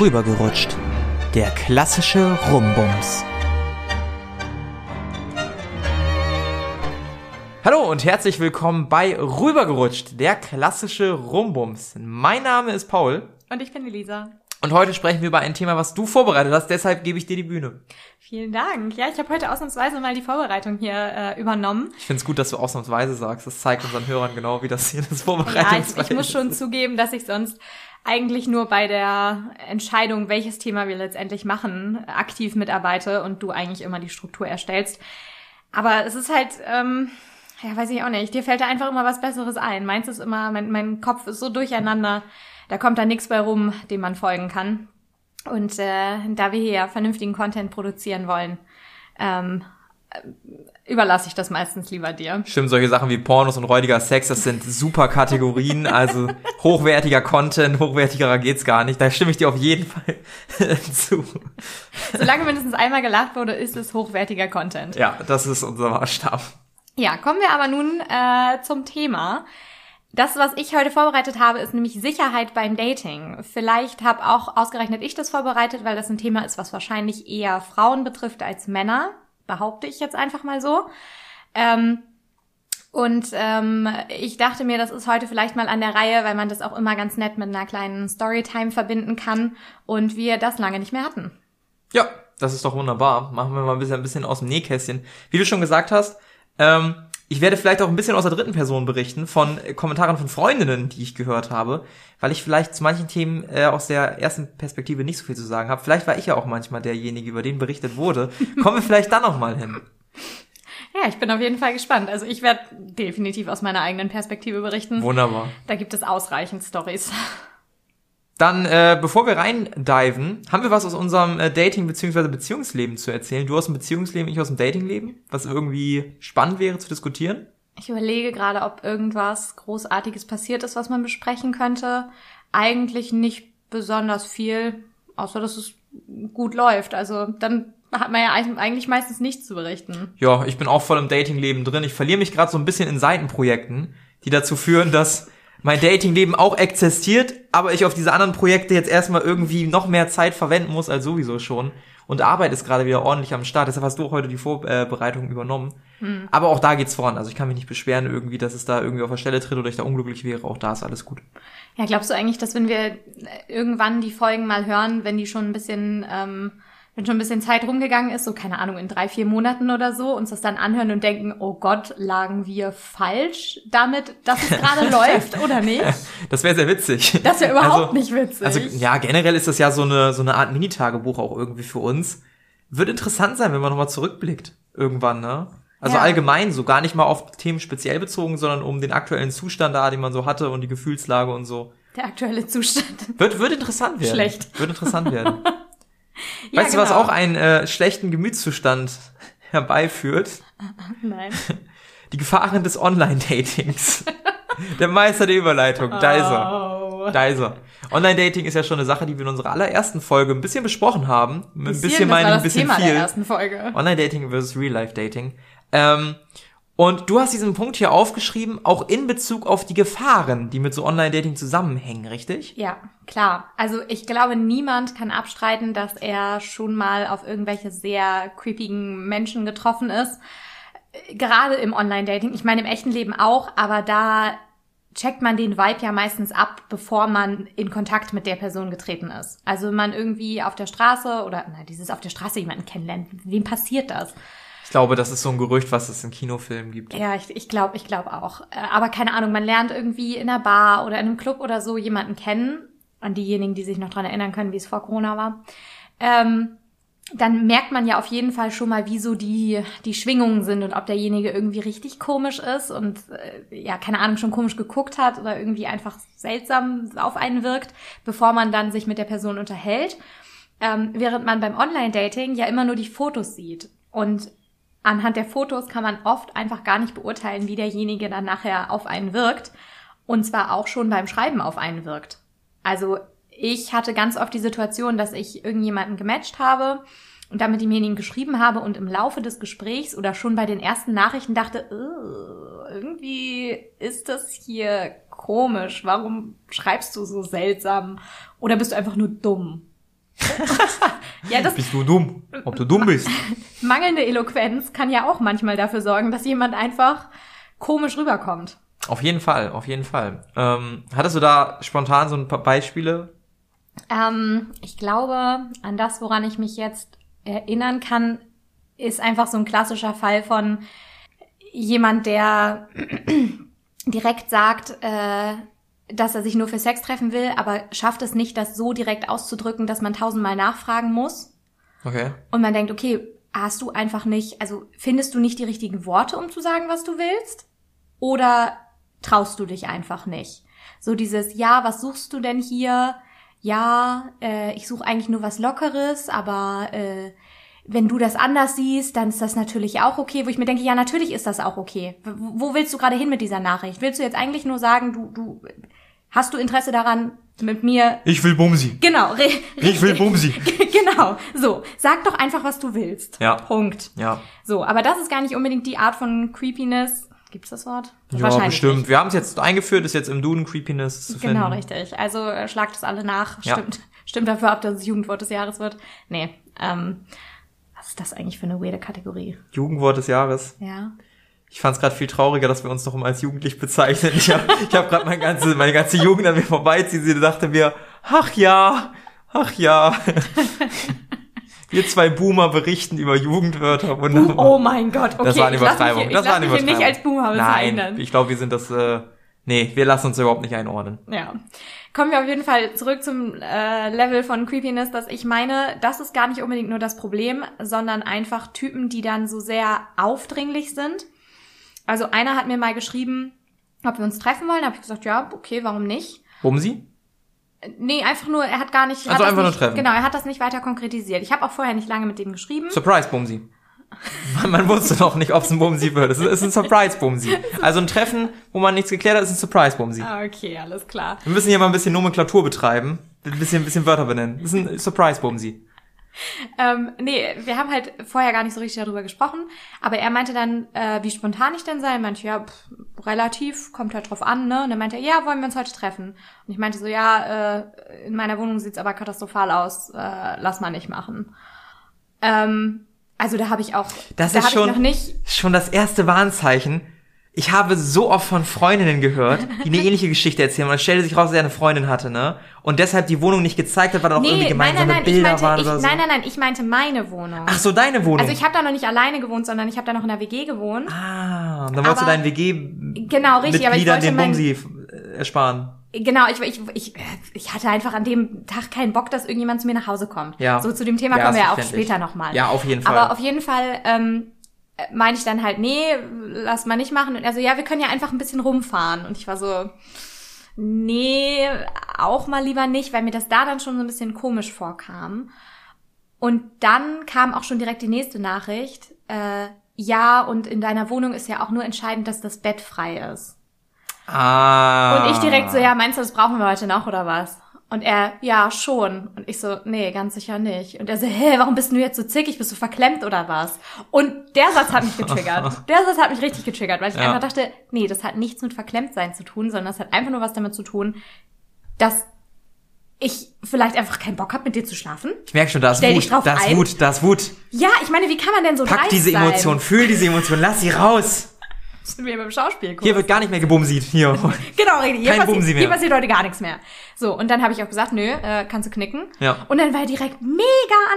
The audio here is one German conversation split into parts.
Rübergerutscht. Der klassische Rumbums. Hallo und herzlich willkommen bei Rübergerutscht, der klassische Rumbums. Mein Name ist Paul. Und ich bin Elisa. Und heute sprechen wir über ein Thema, was du vorbereitet hast, deshalb gebe ich dir die Bühne. Vielen Dank. Ja, ich habe heute ausnahmsweise mal die Vorbereitung hier äh, übernommen. Ich finde es gut, dass du ausnahmsweise sagst. Das zeigt unseren Hörern genau, wie das hier das Vorbereitungsweise Ja, ich, ich muss schon zugeben, dass ich sonst eigentlich nur bei der Entscheidung, welches Thema wir letztendlich machen, aktiv mitarbeite und du eigentlich immer die Struktur erstellst. Aber es ist halt, ähm, ja, weiß ich auch nicht. Dir fällt da einfach immer was Besseres ein. Meins ist immer, mein, mein Kopf ist so durcheinander, da kommt da nichts bei rum, dem man folgen kann. Und äh, da wir hier ja vernünftigen Content produzieren wollen, ähm, überlasse ich das meistens lieber dir. Stimmt, solche Sachen wie Pornos und räudiger Sex, das sind super Kategorien, also hochwertiger Content, hochwertigerer geht's gar nicht. Da stimme ich dir auf jeden Fall zu. Solange mindestens einmal gelacht wurde, ist es hochwertiger Content. Ja, das ist unser Maßstab. Ja, kommen wir aber nun äh, zum Thema. Das, was ich heute vorbereitet habe, ist nämlich Sicherheit beim Dating. Vielleicht habe auch ausgerechnet ich das vorbereitet, weil das ein Thema ist, was wahrscheinlich eher Frauen betrifft als Männer behaupte ich jetzt einfach mal so. Ähm, und ähm, ich dachte mir, das ist heute vielleicht mal an der Reihe, weil man das auch immer ganz nett mit einer kleinen Storytime verbinden kann und wir das lange nicht mehr hatten. Ja, das ist doch wunderbar. Machen wir mal ein bisschen, ein bisschen aus dem Nähkästchen. Wie du schon gesagt hast, ähm, ich werde vielleicht auch ein bisschen aus der dritten Person berichten, von Kommentaren von Freundinnen, die ich gehört habe, weil ich vielleicht zu manchen Themen äh, aus der ersten Perspektive nicht so viel zu sagen habe. Vielleicht war ich ja auch manchmal derjenige, über den berichtet wurde. Kommen wir vielleicht dann noch mal hin. Ja, ich bin auf jeden Fall gespannt. Also ich werde definitiv aus meiner eigenen Perspektive berichten. Wunderbar. Da gibt es ausreichend Stories. Dann, äh, bevor wir reindiven, haben wir was aus unserem äh, Dating- bzw. Beziehungsleben zu erzählen. Du aus dem Beziehungsleben, ich aus dem Datingleben, was irgendwie spannend wäre zu diskutieren. Ich überlege gerade, ob irgendwas Großartiges passiert ist, was man besprechen könnte. Eigentlich nicht besonders viel, außer dass es gut läuft. Also dann hat man ja eigentlich meistens nichts zu berichten. Ja, ich bin auch voll im Datingleben drin. Ich verliere mich gerade so ein bisschen in Seitenprojekten, die dazu führen, dass mein Datingleben auch existiert, aber ich auf diese anderen Projekte jetzt erstmal irgendwie noch mehr Zeit verwenden muss als sowieso schon. Und Arbeit ist gerade wieder ordentlich am Start. Deshalb hast du heute die Vorbereitung übernommen. Hm. Aber auch da geht's voran. Also ich kann mich nicht beschweren irgendwie, dass es da irgendwie auf der Stelle tritt oder ich da unglücklich wäre. Auch da ist alles gut. Ja, glaubst du eigentlich, dass wenn wir irgendwann die Folgen mal hören, wenn die schon ein bisschen ähm, wenn schon ein bisschen Zeit rumgegangen ist, so keine Ahnung, in drei, vier Monaten oder so, uns das dann anhören und denken, oh Gott, lagen wir falsch damit, dass es gerade läuft oder nicht? Das wäre sehr witzig. Das wäre überhaupt also, nicht witzig. Also ja, generell ist das ja so eine, so eine Art Mini-Tagebuch auch irgendwie für uns. Wird interessant sein, wenn man nochmal zurückblickt. Irgendwann, ne? Also ja. allgemein, so gar nicht mal auf Themen speziell bezogen, sondern um den aktuellen Zustand da, den man so hatte und die Gefühlslage und so. Der aktuelle Zustand. Wird, wird interessant werden. Schlecht. Wird interessant werden. Ja, weißt genau. du, was genau. auch einen äh, schlechten Gemütszustand herbeiführt? Nein. Die Gefahren des Online-Datings. der Meister der Überleitung. Da ist er. Oh. Da ist er. Online-Dating ist ja schon eine Sache, die wir in unserer allerersten Folge ein bisschen besprochen haben. Ein bisschen, meine ich ein bisschen Thema viel. Online-Dating versus Real-Life-Dating. Ähm, und du hast diesen Punkt hier aufgeschrieben, auch in Bezug auf die Gefahren, die mit so Online-Dating zusammenhängen, richtig? Ja, klar. Also ich glaube, niemand kann abstreiten, dass er schon mal auf irgendwelche sehr creepigen Menschen getroffen ist. Gerade im Online-Dating. Ich meine, im echten Leben auch, aber da checkt man den Vibe ja meistens ab, bevor man in Kontakt mit der Person getreten ist. Also wenn man irgendwie auf der Straße oder na, dieses auf der Straße jemanden kennenlernt, wem passiert das? Ich glaube, das ist so ein Gerücht, was es in Kinofilmen gibt. Ja, ich, ich glaube, ich glaube auch. Äh, aber keine Ahnung, man lernt irgendwie in einer Bar oder in einem Club oder so jemanden kennen. An diejenigen, die sich noch dran erinnern können, wie es vor Corona war. Ähm, dann merkt man ja auf jeden Fall schon mal, wie so die, die Schwingungen sind und ob derjenige irgendwie richtig komisch ist und äh, ja, keine Ahnung, schon komisch geguckt hat oder irgendwie einfach seltsam auf einen wirkt, bevor man dann sich mit der Person unterhält. Ähm, während man beim Online-Dating ja immer nur die Fotos sieht. Und anhand der Fotos kann man oft einfach gar nicht beurteilen, wie derjenige dann nachher auf einen wirkt. Und zwar auch schon beim Schreiben auf einen wirkt. Also ich hatte ganz oft die Situation, dass ich irgendjemanden gematcht habe und dann mit demjenigen geschrieben habe und im Laufe des Gesprächs oder schon bei den ersten Nachrichten dachte, irgendwie ist das hier komisch. Warum schreibst du so seltsam? Oder bist du einfach nur dumm? Ja, das Bist du dumm? Ob du dumm bist? mangelnde Eloquenz kann ja auch manchmal dafür sorgen, dass jemand einfach komisch rüberkommt. Auf jeden Fall, auf jeden Fall. Ähm, hattest du da spontan so ein paar Beispiele? Ähm, ich glaube, an das, woran ich mich jetzt erinnern kann, ist einfach so ein klassischer Fall von jemand, der direkt sagt, äh, dass er sich nur für Sex treffen will, aber schafft es nicht, das so direkt auszudrücken, dass man tausendmal nachfragen muss. Okay. Und man denkt, okay, hast du einfach nicht, also findest du nicht die richtigen Worte, um zu sagen, was du willst? Oder traust du dich einfach nicht? So dieses, ja, was suchst du denn hier? Ja, äh, ich suche eigentlich nur was Lockeres, aber äh, wenn du das anders siehst, dann ist das natürlich auch okay, wo ich mir denke, ja, natürlich ist das auch okay. Wo, wo willst du gerade hin mit dieser Nachricht? Willst du jetzt eigentlich nur sagen, du, du, hast du Interesse daran, mit mir Ich will Bumsi. Genau. Re Ich will Bumsi. genau. So. Sag doch einfach, was du willst. Ja. Punkt. Ja. So, aber das ist gar nicht unbedingt die Art von Creepiness. Gibt's das Wort? Ja, bestimmt. Wir haben es jetzt eingeführt, ist jetzt im Duden Creepiness zu Nicht. finden. Genau, richtig. Also äh, schlagt es alle nach. Ja. Stimmt. Stimmt dafür ab, dass es Jugendwort des Jahres wird. Nee. Ähm, was ist das eigentlich für eine weirde Kategorie? Jugendwort des Jahres. Ja. Ich fand es gerade viel trauriger, dass wir uns noch immer als jugendlich bezeichnen. Ich habe ich hab gerade meine ganze, meine ganze Jugend an mir vorbeiziehen. Sie dachte mir, ach ja, ach ja. Wir zwei Boomer berichten über Jugendwörter. Wunderbar. Oh mein Gott, okay. das war eine Übertreibung. Mich, das ich war eine mich Übertreibung. nicht als Boomer Nein, bezeichnen. ich glaube, wir sind das. Äh, nee, wir lassen uns überhaupt nicht einordnen. Ja. Kommen wir auf jeden Fall zurück zum äh, Level von Creepiness, dass ich meine, das ist gar nicht unbedingt nur das Problem, sondern einfach Typen, die dann so sehr aufdringlich sind. Also einer hat mir mal geschrieben, ob wir uns treffen wollen. Da habe ich gesagt, ja, okay, warum nicht? Bumsi? Nee, einfach nur, er hat gar nicht. Also einfach nur nicht, treffen. Genau, er hat das nicht weiter konkretisiert. Ich habe auch vorher nicht lange mit dem geschrieben. Surprise Bumsi. Man, man wusste noch nicht, ob es ein Bumsi wird. Es ist, ist ein Surprise Bumsi. Also ein Treffen, wo man nichts geklärt hat, ist ein Surprise Bumsi. Ah, okay, alles klar. Wir müssen hier mal ein bisschen Nomenklatur betreiben. Ein bisschen, ein bisschen Wörter benennen. Das ist ein Surprise Bumsi. Ähm, nee, wir haben halt vorher gar nicht so richtig darüber gesprochen, aber er meinte dann, äh, wie spontan ich denn sei. Er meinte, ja, pff, relativ, kommt halt drauf an, ne? Und dann meinte er, ja, wollen wir uns heute treffen? Und ich meinte so, ja, äh, in meiner Wohnung sieht's aber katastrophal aus, äh, lass mal nicht machen. Ähm, also da habe ich auch, Das da ist schon, ich noch nicht, schon das erste Warnzeichen. Ich habe so oft von Freundinnen gehört, die eine ähnliche Geschichte erzählen. Und es stellte sich raus, dass er eine Freundin hatte, ne? Und deshalb die Wohnung nicht gezeigt hat, weil da auch irgendwie nee, gemeinsame nein, nein, Bilder meinte, waren ich, oder so. nein, nein, nein, ich meinte meine Wohnung. Ach so, deine Wohnung. Also ich habe da noch nicht alleine gewohnt, sondern ich habe da noch in einer WG gewohnt. ah, und dann wolltest du Aber- deinen WG Genau, richtig, aber ich wollte den Bumsi äh, ersparen. Genau, ich, ich, ich, ich hatte einfach an dem Tag keinen Bock, dass irgendjemand zu mir nach Hause kommt. Ja. So zu dem Thema Ja, kommen wir ja auch später nochmal. Ja, auf jeden Fall. Aber auf jeden Fall ähm, äh, meine ich dann halt, nee, lass mal nicht machen. Und er so, ja, wir können ja einfach ein bisschen rumfahren. Und ich war so, nee, auch mal lieber nicht, weil mir das da dann schon so ein bisschen komisch vorkam. Und dann kam auch schon direkt die nächste Nachricht. Äh, ja, und in deiner Wohnung ist ja auch nur entscheidend, dass das Bett frei ist. Ah. Und ich direkt so, ja, meinst du, das brauchen wir heute noch oder was? Und er, ja, schon. Und ich so, nee, ganz sicher nicht. Und er so, hä, warum bist du jetzt so zickig? Bist du verklemmt oder was? Und der Satz hat mich getriggert. der Satz hat mich richtig getriggert, weil ich Ja. einfach dachte, nee, das hat nichts mit Verklemmtsein zu tun, sondern das hat einfach nur was damit zu tun, dass ich vielleicht einfach keinen Bock habe, mit dir zu schlafen. Ich merke schon, da ist Wut, da ist. Wut, da ist Wut. Ja, ich meine, wie kann man denn so Pack dreist diese sein? Emotion, fühl diese Emotion, lass sie raus. Sind wir beim Schauspielkurs. Hier wird gar nicht mehr gebumsied. Hier. Genau, richtig. Hier, Kein passiert, mehr. hier passiert heute gar nichts mehr. So, und dann habe ich auch gesagt, nö, äh, kannst du knicken. Ja. Und dann war er direkt mega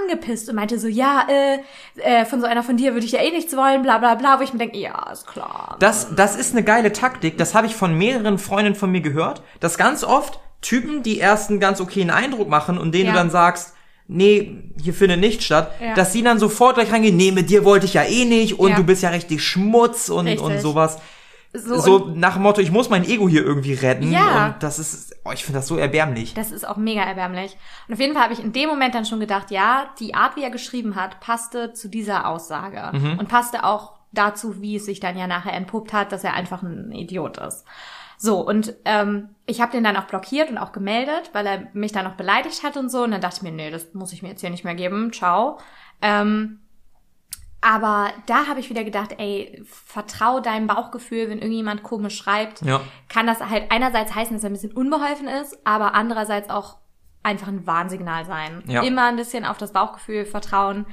angepisst und meinte so, ja, äh, äh, von so einer von dir würde ich ja eh nichts wollen, bla bla bla, wo ich mir denke, ja, ist klar. Das, das ist eine geile Taktik. Das habe ich von mehreren Freundinnen von mir gehört. Dass ganz oft Typen, die erst einen ganz okayen Eindruck machen und denen Ja. du dann sagst, nee, hier findet nichts statt, Ja. dass sie dann sofort gleich reingehen, nee, mit dir wollte ich ja eh nicht und Ja. du bist ja richtig Schmutz und, Richtig. und sowas. So, So nach dem Motto, ich muss mein Ego hier irgendwie retten. Ja. Und das ist, oh, ich finde das so erbärmlich. das ist auch mega erbärmlich. Und auf jeden Fall habe ich in dem Moment dann schon gedacht, ja, die Art, wie er geschrieben hat, passte zu dieser Aussage. Mhm. Und passte auch dazu, wie es sich dann ja nachher entpuppt hat, dass er einfach ein Idiot ist. So, und ähm, ich habe den dann auch blockiert und auch gemeldet, weil er mich dann noch beleidigt hat und so. Und dann dachte ich mir, nee, das muss ich mir jetzt hier nicht mehr geben. Ciao. Ähm, aber da habe ich wieder gedacht, ey, vertrau deinem Bauchgefühl, wenn irgendjemand komisch schreibt, Ja. kann das halt einerseits heißen, dass er ein bisschen unbeholfen ist, aber andererseits auch einfach ein Warnsignal sein. Ja. Immer ein bisschen auf das Bauchgefühl vertrauen,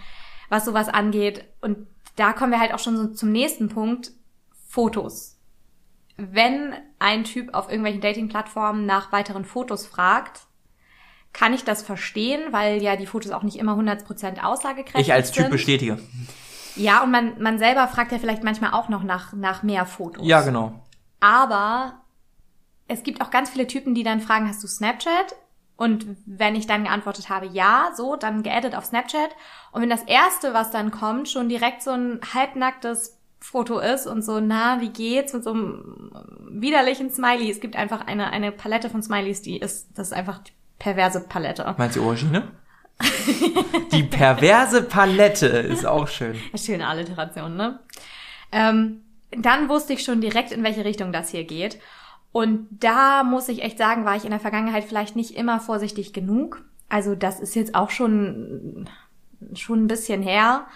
was sowas angeht. Und da kommen wir halt auch schon so zum nächsten Punkt. Fotos. Wenn ein Typ auf irgendwelchen Dating-Plattformen nach weiteren Fotos fragt, kann ich das verstehen, weil ja die Fotos auch nicht immer 100% aussagekräftig Ich als Typ sind. bestätige. Ja, und man, man selber fragt ja vielleicht manchmal auch noch nach, nach mehr Fotos. Ja, genau. Aber es gibt auch ganz viele Typen, die dann fragen, hast du Snapchat? Und wenn ich dann geantwortet habe, ja, so, dann geaddet auf Snapchat. Und wenn das erste, was dann kommt, schon direkt so ein halbnacktes Foto ist und so, na, wie geht's? Mit so einem widerlichen Smiley. Es gibt einfach eine, eine Palette von Smileys, die ist, das ist einfach die perverse Palette. Meinst du Aubergine? Die perverse Palette ist auch schön. Schöne Alliteration, ne? Ähm, dann wusste ich schon direkt, in welche Richtung das hier geht. Und da muss ich echt sagen, war ich in der Vergangenheit vielleicht nicht immer vorsichtig genug. Also das ist jetzt auch schon, schon ein bisschen her,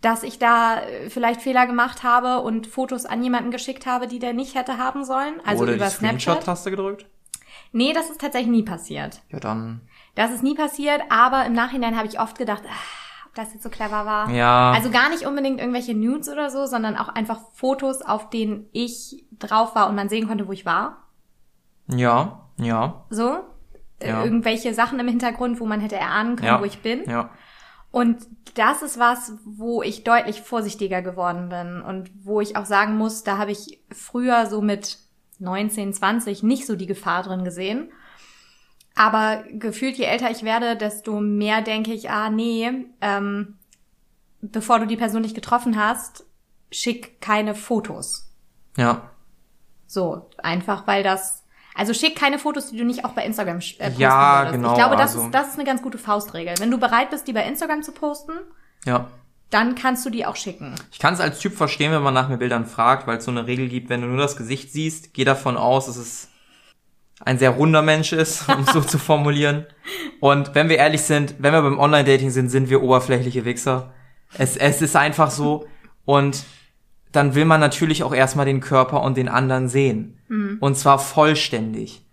dass ich da äh, vielleicht Fehler gemacht habe und Fotos an jemanden geschickt habe, die der nicht hätte haben sollen. Also Oder über die Snapchat. Screenshot-Taste gedrückt? Nee, das ist tatsächlich nie passiert. Ja, dann. Das ist nie passiert, aber im Nachhinein habe ich oft gedacht, ah, ob das jetzt so clever war. Ja. Also gar nicht unbedingt irgendwelche Nudes oder so, sondern auch einfach Fotos, auf denen ich drauf war und man sehen konnte, wo ich war. Ja, ja, So. Ja. Irgendwelche Sachen im Hintergrund, wo man hätte erahnen können, ja. wo ich bin. Ja. Und das ist was, wo ich deutlich vorsichtiger geworden bin und wo ich auch sagen muss, da habe ich früher so mit 19, 20 nicht so die Gefahr drin gesehen. Aber gefühlt, je älter ich werde, desto mehr denke ich, ah nee, ähm, bevor du die Person nicht getroffen hast, schick keine Fotos. Ja. So, einfach weil das, also schick keine Fotos, die du nicht auch bei Instagram äh, posten Ja, würdest. genau, Ich glaube, das also- ist, das ist eine ganz gute Faustregel. Wenn du bereit bist, die bei Instagram zu posten, Ja. dann kannst du die auch schicken. Ich kann es als Typ verstehen, wenn man nach mir Bildern fragt, weil es so eine Regel gibt, wenn du nur das Gesicht siehst, geh davon aus, dass es ein sehr runder Mensch ist, um es so zu formulieren. Und wenn wir ehrlich sind, wenn wir beim Online-Dating sind, sind wir oberflächliche Wichser. Es, es ist einfach so. Und dann will man natürlich auch erstmal den Körper und den anderen sehen. Und zwar vollständig.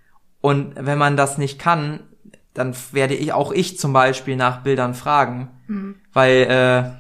Und wenn man das nicht kann, dann werde ich auch ich zum Beispiel nach Bildern fragen, weil äh,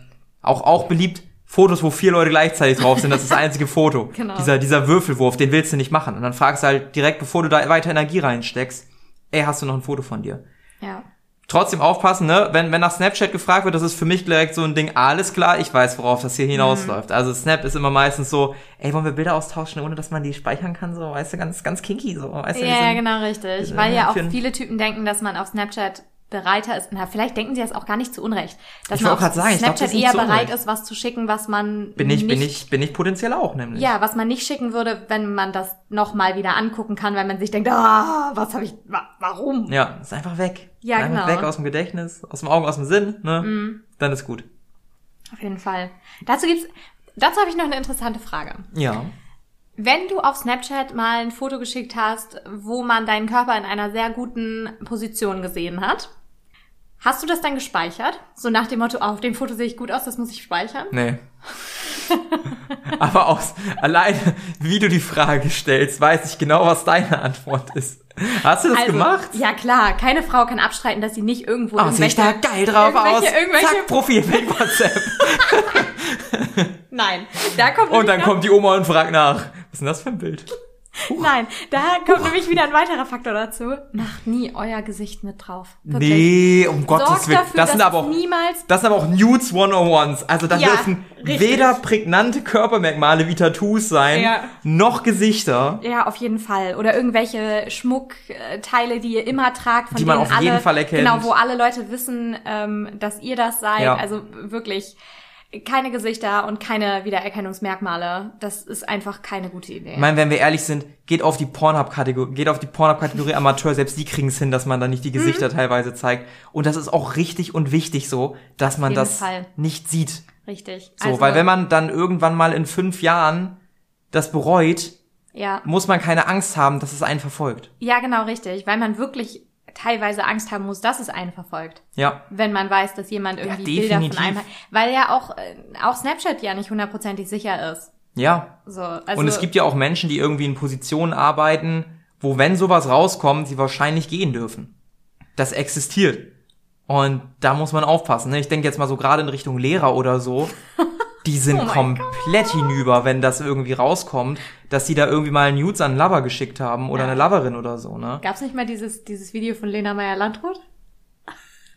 auch auch beliebt Fotos, wo vier Leute gleichzeitig drauf sind, das ist das einzige Foto. Genau. Dieser dieser Würfelwurf, den willst du nicht machen. Und dann fragst du halt direkt, bevor du da weiter Energie reinsteckst, ey, hast du noch ein Foto von dir? Ja. Trotzdem aufpassen, ne? Wenn, wenn nach Snapchat gefragt wird, das ist für mich direkt so ein Ding, alles klar, ich weiß, worauf das hier hinausläuft. Also Snap ist immer meistens so, ey, wollen wir Bilder austauschen, ohne dass man die speichern kann, so, weißt du, ganz, ganz kinky, so, weißt du, Ja, sind- genau richtig. Weil ja auch viele Typen denken, dass man auf Snapchat bereiter ist. Na, vielleicht denken sie das auch gar nicht zu Unrecht. Dass Ich man auf sagen, ich glaub, Snapchat ist eher bereit ist, was zu schicken, was man Bin ich, nicht, bin ich, bin ich potenziell auch, nämlich. ja, was man nicht schicken würde, wenn man das nochmal wieder angucken kann, weil man sich denkt, ah, was habe ich, wa warum? Ja, ist einfach weg. Ja, einfach genau. weg aus dem Gedächtnis, aus dem Augen, aus dem Sinn, ne? Mhm. Dann ist gut. Auf jeden Fall. Dazu gibt's, dazu habe ich noch eine interessante Frage. Ja. Wenn du auf Snapchat mal ein Foto geschickt hast, wo man deinen Körper in einer sehr guten Position gesehen hat, hast du das dann gespeichert? So nach dem Motto, auf dem Foto sehe ich gut aus, das muss ich speichern? Nee. Aber aus, allein, wie du die Frage stellst, weiß ich genau, was deine Antwort ist. Hast du das Also, gemacht? Ja klar, keine Frau kann abstreiten, dass sie nicht irgendwo Oh, sehe ich da geil drauf aus. irgendwelche, irgendwelche, Zack, Profilbild WhatsApp. Nein, da kommt Und dann kommt die Oma und fragt nach. Was ist denn das für ein Bild? noch, nein, da kommt nämlich wieder ein weiterer Faktor dazu. Macht nie euer Gesicht mit drauf. Wirklich. Nee, um Gottes Sorgt Willen. dafür, das sind aber auch, niemals das sind aber auch Nudes 101s. Also da Ja, dürfen richtig. weder prägnante Körpermerkmale wie Tattoos sein, Ja. noch Gesichter. Ja, auf jeden Fall. Oder irgendwelche Schmuckteile, die ihr immer tragt, von Die man auf alle, jeden Fall erkennt. Genau, wo alle Leute wissen, ähm, dass ihr das seid. Ja. Also wirklich keine Gesichter und keine Wiedererkennungsmerkmale. Das ist einfach keine gute Idee. Ich meine, wenn wir ehrlich sind, geht auf die Pornhub-Kategorie, geht auf die Pornhub-Kategorie Amateur, selbst die kriegen es hin, dass man da nicht die Gesichter teilweise zeigt. Und das ist auch richtig und wichtig so, dass man das Fall. nicht sieht. Richtig. So, Also, weil wenn man dann irgendwann mal in fünf Jahren das bereut, ja, muss man keine Angst haben, dass es einen verfolgt. ja, genau richtig, weil man wirklich teilweise Angst haben muss, dass es einen verfolgt. Ja. wenn man weiß, dass jemand irgendwie Bilder definitiv. von einem hat. Weil ja auch, äh, auch Snapchat ja nicht hundertprozentig sicher ist. Ja. So, also, und es gibt ja auch Menschen, die irgendwie in Positionen arbeiten, wo wenn sowas rauskommt, sie wahrscheinlich gehen dürfen. das existiert. Und da muss man aufpassen. Ne? Ich denke jetzt mal so gerade in Richtung Lehrer oder so. Die sind Oh komplett hinüber, wenn das irgendwie rauskommt, dass die da irgendwie mal einen Nudes an einen Lover geschickt haben oder Ja. eine Loverin oder so, ne? Gab's nicht mal dieses, dieses Video von Lena Meyer-Landrut?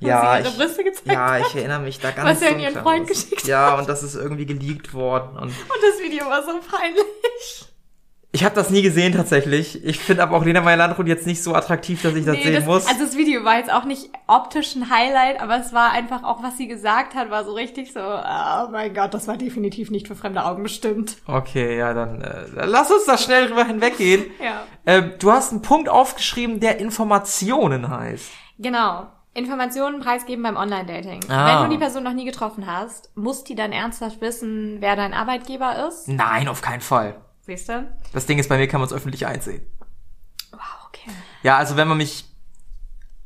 Ja, sie ihre ich, ja, hat? ich erinnere mich da ganz Was sie an ihren Freund geschickt Ja, und das ist irgendwie geleakt worden. Und Und das Video war so peinlich. Ich habe das nie gesehen tatsächlich. Ich finde aber auch Lena Meyer-Landrut jetzt nicht so attraktiv, dass ich das Nee, sehen das, muss. Also das Video war jetzt auch nicht optisch ein Highlight, aber es war einfach auch, was sie gesagt hat, war so richtig so, oh mein Gott, das war definitiv nicht für fremde Augen bestimmt. okay, ja, dann äh, lass uns da schnell drüber hinweggehen. Ja. Ähm, du hast einen Punkt aufgeschrieben, der Informationen heißt. Genau. Informationen preisgeben beim Online-Dating. Ah. Wenn du die Person noch nie getroffen hast, muss die dann ernsthaft wissen, wer dein Arbeitgeber ist. Nein, auf keinen Fall. Siehst du? Das Ding ist, bei mir kann man es öffentlich einsehen. Wow, okay. Ja, also wenn man mich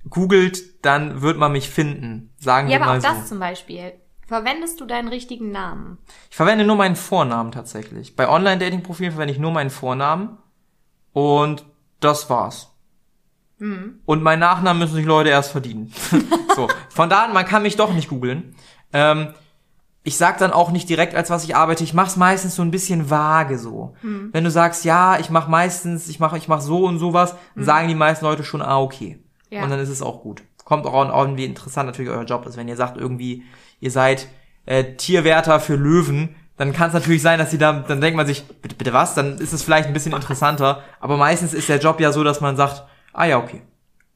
googelt, dann wird man mich finden. Sagen Ja, wir aber mal auch so. das zum Beispiel. Verwendest du deinen richtigen Namen? Ich verwende nur meinen Vornamen tatsächlich. Bei Online-Dating-Profilen verwende ich nur meinen Vornamen. Und das war's. Hm. Und meinen Nachnamen müssen sich Leute erst verdienen. so. Von da an, man kann mich doch nicht googeln. Ähm, ich sag dann auch nicht direkt, als was ich arbeite. Ich mach's meistens so ein bisschen vage so. Hm. Wenn du sagst, ja, ich mach meistens, ich mach, ich mach so und sowas, dann sagen die meisten Leute schon, ah, okay. Hm. Ja. Und dann ist es auch gut. Kommt auch an, wie interessant natürlich euer Job ist. Wenn ihr sagt irgendwie, ihr seid äh, Tierwärter für Löwen, dann kann es natürlich sein, dass sie da, dann denkt man sich, bitte, bitte was? Dann ist es vielleicht ein bisschen interessanter. Aber meistens ist der Job ja so, dass man sagt, ah ja, okay.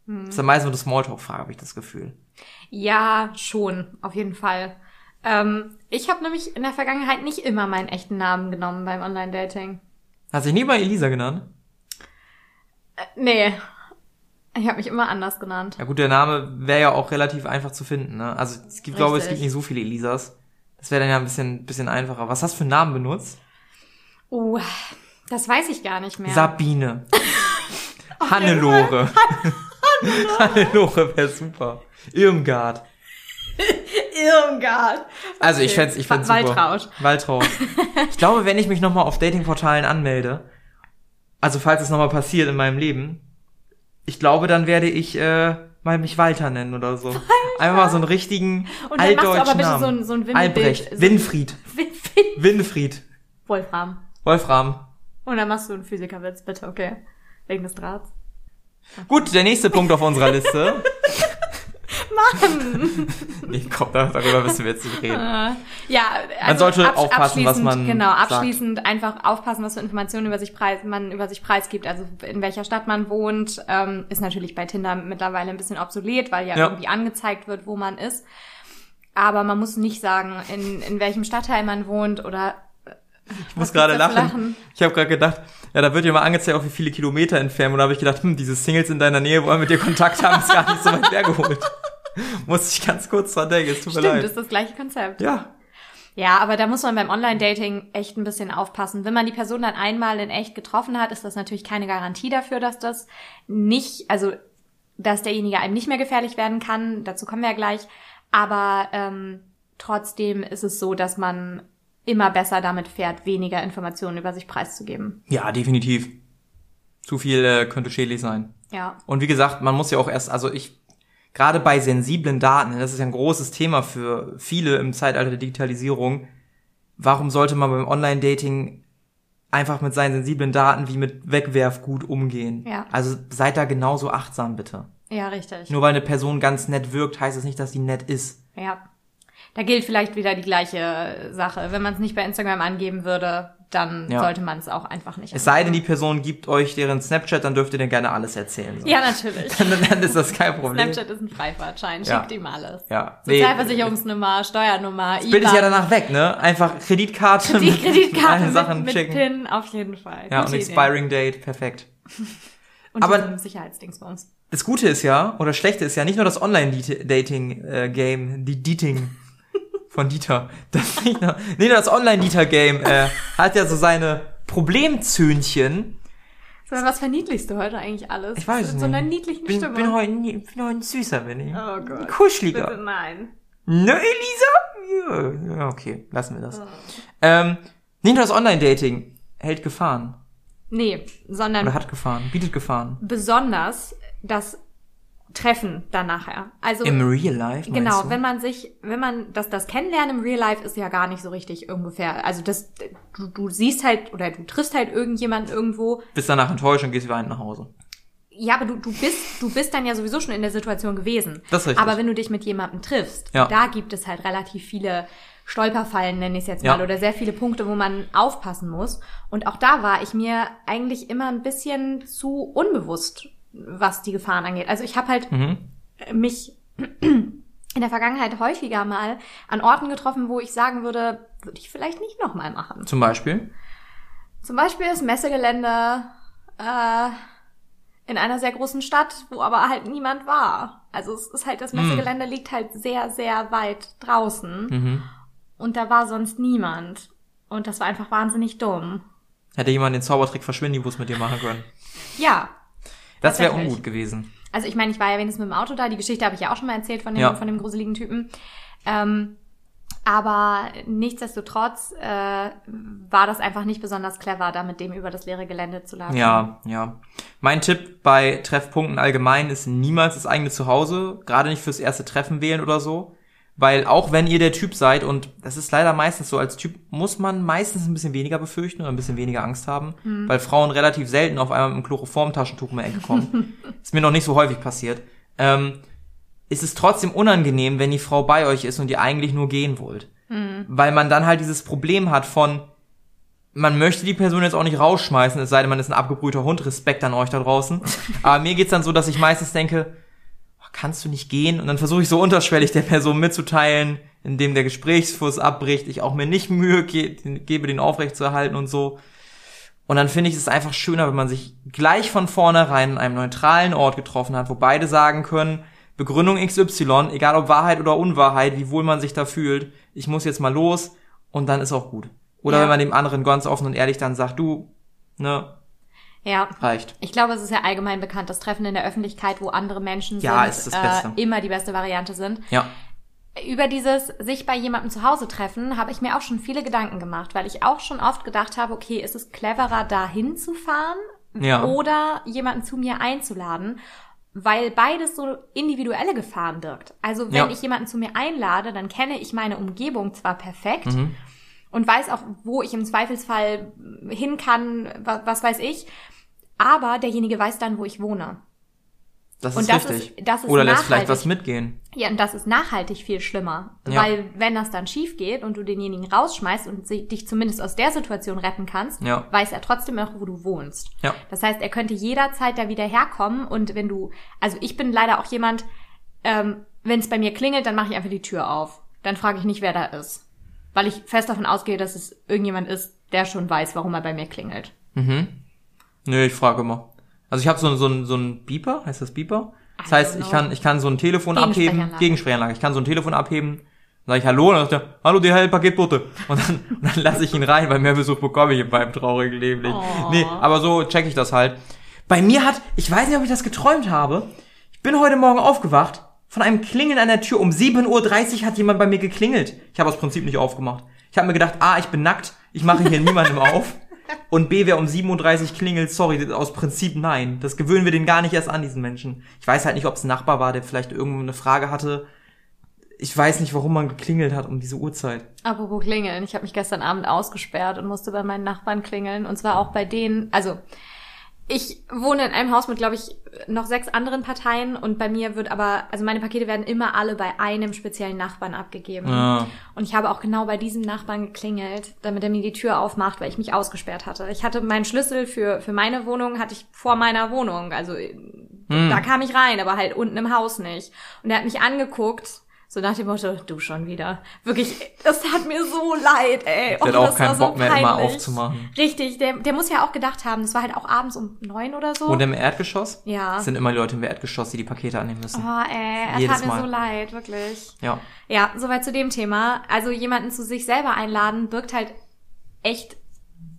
Hm. Das ist dann meistens so eine Smalltalk-Frage, habe ich das Gefühl. Ja, schon, auf jeden Fall. Ähm, ich habe nämlich in der Vergangenheit nicht immer meinen echten Namen genommen beim Online-Dating. Hast dich nie mal Elisa genannt? Äh, nee. Ich habe mich immer anders genannt. Ja gut, der Name wäre ja auch relativ einfach zu finden. Ne? Also es gibt, glaube ich, es Richtig. gibt nicht so viele Elisas. Das wäre dann ja ein bisschen, bisschen einfacher. Was hast du für einen Namen benutzt? Oh, das weiß ich gar nicht mehr. Sabine. Hannelore. Hannelore wäre super. Irmgard. Irmgard. Also ich Okay. fänd's, ich fänd's Wa- super. Waltraud. Waltraud. Ich glaube, wenn ich mich nochmal auf Datingportalen anmelde, also falls es nochmal passiert in meinem Leben, ich glaube, dann werde ich äh, mal mich Walter nennen oder so. Einfach mal so einen richtigen Und dann machst du altdeutschen aber bitte Namen. so ein, so ein. Albrecht. So Winfried. Winfried. Wolfram. Wolfram. Und dann machst du einen Physikerwitz, bitte, okay. Wegen des Drahts. Gut, der nächste Punkt auf unserer Liste. Mann! Nee, komm, da- darüber müssen wir jetzt nicht reden. Äh, ja, also sollte absch- aufpassen, was man Genau, sagt. abschließend einfach aufpassen, was für Informationen über sich preis, man über sich preisgibt. Also in welcher Stadt man wohnt, ähm, ist natürlich bei Tinder mittlerweile ein bisschen obsolet, weil ja, Ja. irgendwie angezeigt wird, wo man ist. Aber man muss nicht sagen, in, in welchem Stadtteil man wohnt oder Ich muss gerade lachen. lachen? Ich habe gerade gedacht, ja, da wird ja mal angezeigt, auch wie viele Kilometer entfernt. Und da habe ich gedacht, hm, diese Singles in deiner Nähe wollen mit dir Kontakt haben, ist gar nicht so weit hergeholt. Muss ich ganz kurz dran denken, es tut mir Stimmt, leid. ist das gleiche Konzept. ja, Ja, aber da muss man beim Online-Dating echt ein bisschen aufpassen. Wenn man die Person dann einmal in echt getroffen hat, ist das natürlich keine Garantie dafür, dass das nicht, also dass derjenige einem nicht mehr gefährlich werden kann. Dazu kommen wir ja gleich. Aber ähm, trotzdem ist es so, dass man immer besser damit fährt, weniger Informationen über sich preiszugeben. ja, definitiv. Zu viel äh, könnte schädlich sein. Ja. Und wie gesagt, man muss ja auch erst, also ich, gerade bei sensiblen Daten, das ist ja ein großes Thema für viele im Zeitalter der Digitalisierung, warum sollte man beim Online-Dating einfach mit seinen sensiblen Daten wie mit Wegwerfgut umgehen? Ja. Also seid da genauso achtsam, bitte. Ja, richtig. Nur weil eine Person ganz nett wirkt, heißt es nicht, dass sie nett ist. Ja. Da gilt vielleicht wieder die gleiche Sache. Wenn man es nicht bei Instagram angeben würde, dann Ja. sollte man es auch einfach nicht. Es sei denn, die Person gibt euch deren Snapchat, dann dürft ihr denen gerne alles erzählen. So. Ja, natürlich. Dann, dann ist das kein Problem. Snapchat ist ein Freifahrtschein, Ja. schickt ihm alles. Ja. Nee, Sozialversicherungsnummer, Steuernummer, das Bild ist ja danach weg, ne? Einfach Kreditkarte, die mit Kreditkarte mit, Sachen mit schicken. PIN auf jeden Fall. Ja, Gute und Idee. Expiring Date, perfekt. Und aber- aber Sicherheitsdings bei uns. Das Gute ist ja, oder Schlechte ist ja, nicht nur das Online-Dating-Game, die Dating von Dieter. Das nur das Online-Dieter-Game äh, hat ja so seine Problemzöhnchen. So, was verniedlichst du heute eigentlich alles? Ich weiß so nicht. einer niedlichen Bin, Stimme. bin, heute, bin heute ein süßer, bin ich. oh Gott. Kuscheliger. Bitte nein. Ne, Elisa? Ja, okay, lassen wir das. Ähm, nicht nur das Online-Dating hält Gefahren. Nee, sondern Oder hat Gefahren, bietet Gefahren. besonders das Treffen dann nachher. Also Im Real Life, Genau, du? wenn man sich, wenn man das, das Kennenlernen im Real Life ist ja gar nicht so richtig ungefähr. Also das, du, du siehst halt oder du triffst halt irgendjemanden irgendwo. Bist danach enttäuscht und gehst weinend nach Hause. Ja, aber du, du bist, du bist dann ja sowieso schon in der Situation gewesen. Das ist richtig. Aber wenn du dich mit jemandem triffst, Ja. da gibt es halt relativ viele Stolperfallen, nenne ich es jetzt Ja. mal, oder sehr viele Punkte, wo man aufpassen muss. Und auch da war ich mir eigentlich immer ein bisschen zu unbewusst, was die Gefahren angeht. Also ich habe halt Mhm. mich in der Vergangenheit häufiger mal an Orten getroffen, wo ich sagen würde, würde ich vielleicht nicht nochmal machen. Zum Beispiel. Zum Beispiel das Messegelände äh, in einer sehr großen Stadt, wo aber halt niemand war. Also es ist halt, das Messegelände liegt halt sehr, sehr weit draußen Mhm. und da war sonst niemand. Und das war einfach wahnsinnig dumm. Hätte jemand den Zaubertrick Verschwindibus mit dir machen können. Ja, Das wäre ungut gewesen. Also ich meine, ich war ja wenigstens mit dem Auto da. Die Geschichte habe ich ja auch schon mal erzählt von dem, Ja. von dem gruseligen Typen. Ähm, aber nichtsdestotrotz äh, war das einfach nicht besonders clever, da mit dem über das leere Gelände zu laufen. Ja, ja. Mein Tipp bei Treffpunkten allgemein ist niemals das eigene Zuhause, gerade nicht fürs erste Treffen wählen oder so. Weil auch wenn ihr der Typ seid, und das ist leider meistens so, als Typ muss man meistens ein bisschen weniger befürchten oder ein bisschen weniger Angst haben, weil Frauen relativ selten auf einmal mit einem Chloroform-Taschentuch um die Ecke kommen. ist mir noch nicht so häufig passiert. Ähm, ist es trotzdem unangenehm, wenn die Frau bei euch ist und ihr eigentlich nur gehen wollt. Weil man dann halt dieses Problem hat von, man möchte die Person jetzt auch nicht rausschmeißen, es sei denn, man ist ein abgebrühter Hund, Respekt an euch da draußen. Aber mir geht's dann so, dass ich meistens denke, "Oh, kannst du nicht gehen? Und dann versuche ich so unterschwellig der Person mitzuteilen, indem der Gesprächsfluss abbricht, ich auch mir nicht Mühe ge gebe, den aufrechtzuerhalten und so. Und dann finde ich es einfach schöner, wenn man sich gleich von vornherein an einem neutralen Ort getroffen hat, wo beide sagen können, Begründung XY, egal ob Wahrheit oder Unwahrheit, wie wohl man sich da fühlt, ich muss jetzt mal los und dann ist auch gut. Oder Ja. wenn man dem anderen ganz offen und ehrlich dann sagt, du, ne, ja. reicht. Ich glaube, es ist ja allgemein bekannt, dass Treffen in der Öffentlichkeit, wo andere Menschen Ja, sind. Äh, immer die beste Variante sind. Ja. Über dieses sich bei jemandem zu Hause treffen, habe ich mir auch schon viele Gedanken gemacht, weil ich auch schon oft gedacht habe, okay, ist es cleverer, da hinzufahren Ja. oder jemanden zu mir einzuladen, weil beides so individuelle Gefahren birgt. Also wenn Ja. ich jemanden zu mir einlade, dann kenne ich meine Umgebung zwar perfekt Mhm. und weiß auch, wo ich im Zweifelsfall hin kann, was, was weiß ich, aber derjenige weiß dann, wo ich wohne. Das Und ist das richtig. ist- das ist Oder lässt vielleicht nachhaltig. was mitgehen. Ja, und das ist nachhaltig viel schlimmer. Ja. Weil wenn das dann schief geht und du denjenigen rausschmeißt und dich zumindest aus der Situation retten kannst, Ja. weiß er trotzdem noch, wo du wohnst. Ja. Das heißt, er könnte jederzeit da wieder herkommen und wenn du, also ich bin leider auch jemand, ähm, wenn es bei mir klingelt, dann mache ich einfach die Tür auf. Dann frage ich nicht, wer da ist. Weil ich fest davon ausgehe, dass es irgendjemand ist, der schon weiß, warum er bei mir klingelt. Mhm. Nö, ich frage immer. Also ich habe so, so, so ein Beeper, heißt das Beeper? Das I heißt, don't ich kann, ich kann so ein Telefon abheben, Gegensprechanlage. Ich kann so ein Telefon abheben, dann sage ich Hallo, und dann sagt er, Hallo, DHL Paketbote. Und dann, und dann lasse ich ihn rein, weil mehr Besuch bekomme ich in meinem traurigen Leben nicht. Oh. Nee, aber so check ich das halt. Bei mir hat, ich weiß nicht, ob ich das geträumt habe, ich bin heute Morgen aufgewacht, von einem Klingeln an der Tür. Um 7.30 Uhr hat jemand bei mir geklingelt. Ich habe aus Prinzip nicht aufgemacht. Ich habe mir gedacht, A, ich bin nackt, ich mache hier niemandem auf. Und B, wer um 37 klingelt, sorry, aus Prinzip nein. Das gewöhnen wir den gar nicht erst an, diesen Menschen. Ich weiß halt nicht, ob es ein Nachbar war, der vielleicht irgendwo eine Frage hatte. Ich weiß nicht, warum man geklingelt hat um diese Uhrzeit. Apropos klingeln, ich habe mich gestern Abend ausgesperrt und musste bei meinen Nachbarn klingeln. Und zwar auch bei denen, also ich wohne in einem Haus mit, glaube ich, noch sechs anderen Parteien und bei mir wird aber, also meine Pakete werden immer alle bei einem speziellen Nachbarn abgegeben. Ja. Und ich habe auch genau bei diesem Nachbarn geklingelt, damit er mir die Tür aufmacht, weil ich mich ausgesperrt hatte. Ich hatte meinen Schlüssel für, für meine Wohnung, hatte ich vor meiner Wohnung. Also da kam ich rein, aber halt unten im Haus nicht. Und er hat mich angeguckt, so nach dem Motto, du schon wieder. Wirklich, das hat mir so leid, ey. Der hat Oh, auch das war keinen so Bock mehr, immer aufzumachen. Richtig, der, der muss ja auch gedacht haben, das war halt auch abends um neun oder so. Und im Erdgeschoss? Ja. Es sind immer Leute im Erdgeschoss, die die Pakete annehmen müssen. Oh, ey, es hat mir Mal. so leid, wirklich. Ja. Ja, soweit zu dem Thema. Also jemanden zu sich selber einladen birgt halt echt